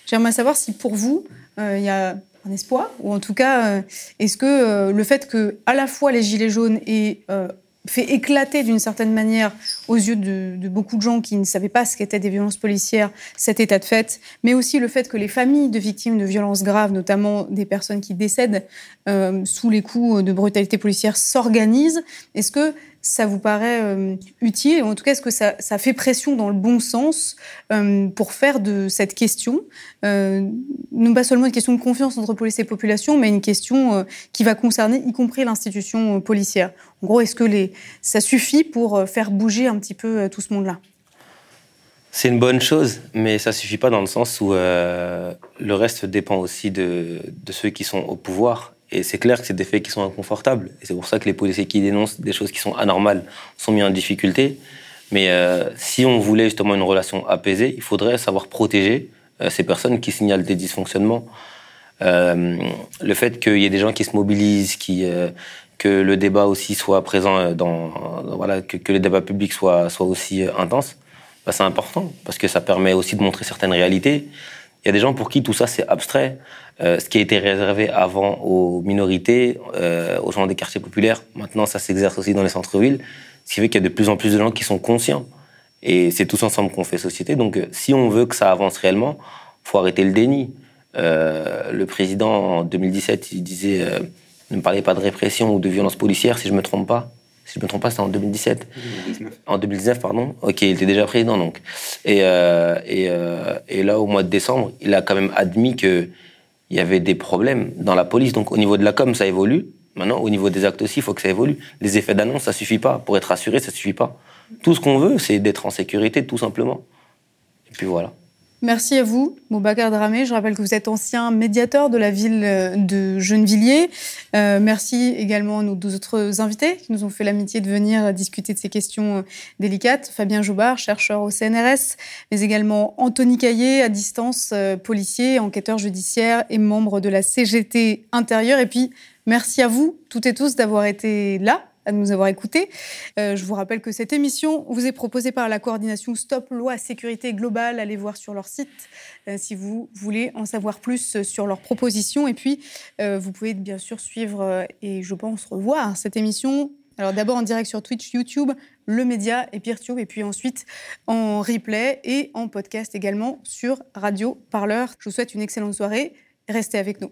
j'aimerais savoir si pour vous, euh, il y a un espoir, ou en tout cas, euh, est-ce que euh, le fait que à la fois les Gilets jaunes aient fait éclater d'une certaine manière aux yeux de, de, beaucoup de gens qui ne savaient pas ce qu'étaient des violences policières cet état de fait, mais aussi le fait que les familles de victimes de violences graves, notamment des personnes qui décèdent sous les coups de brutalité policière, s'organisent. Est-ce que ça vous paraît euh, utile En tout cas, est-ce que ça, fait pression dans le bon sens euh, pour faire de cette question, euh, non pas seulement une question de confiance entre police et population, mais une question qui va concerner y compris l'institution policière? En gros, est-ce que ça suffit pour faire bouger un petit peu tout ce monde-là? C'est une bonne chose, mais ça suffit pas dans le sens où le reste dépend aussi de, ceux qui sont au pouvoir et c'est clair que c'est des faits qui sont inconfortables. Et c'est pour ça que les policiers qui dénoncent des choses qui sont anormales sont mis en difficulté. Mais euh, si on voulait justement une relation apaisée, il faudrait savoir protéger euh, ces personnes qui signalent des dysfonctionnements. Euh, le fait qu'il y ait des gens qui se mobilisent, que le débat aussi soit présent dans, voilà, que, que, le débat public soit, soit aussi intense, bah, c'est important parce que ça permet aussi de montrer certaines réalités. Il y a des gens pour qui tout ça c'est abstrait. Euh, ce qui a été réservé avant aux minorités, euh, aux gens des quartiers populaires, maintenant ça s'exerce aussi dans les centres-villes, ce qui fait qu'il y a de plus en plus de gens qui sont conscients. Et c'est tous ensemble qu'on fait société. Donc euh, si on veut que ça avance réellement, faut arrêter le déni. Euh, le président en 2017, il disait ne me parlez pas de répression ou de violence policière si je me trompe pas. Si je me trompe pas, c'était en 2017. 2019. En 2019, pardon. Ok, il était déjà président donc. Et, et, et là, au mois de décembre, il a quand même admis que il y avait des problèmes dans la police. Donc au niveau de la com, ça évolue. Maintenant, au niveau des actes aussi, il faut que ça évolue. Les effets d'annonce, ça suffit pas. Pour être assuré, ça suffit pas. Tout ce qu'on veut, c'est d'être en sécurité, tout simplement. Et puis voilà. Merci à vous, Moubacar Dramé. Je rappelle que vous êtes ancien médiateur de la ville euh, de Gennevilliers. Euh, merci également à nos deux autres invités qui nous ont fait l'amitié de venir discuter de ces questions euh, délicates. Fabien Joubard, chercheur au CNRS, mais également Anthony Caillé, à distance, policier, enquêteur judiciaire et membre de la CGT intérieure. Et puis, merci à vous, toutes et tous, d'avoir été là à nous avoir écoutés. Euh, je vous rappelle que cette émission vous est proposée par la coordination Stop Loi Sécurité Globale. Allez voir sur leur site euh, si vous voulez en savoir plus sur leurs propositions. Et puis, euh, vous pouvez bien sûr suivre et je pense revoir cette émission. Alors d'abord en direct sur Twitch, YouTube, le média et Peertube, et puis ensuite en replay et en podcast également sur Radio Parleur. Je vous souhaite une excellente soirée. Restez avec nous.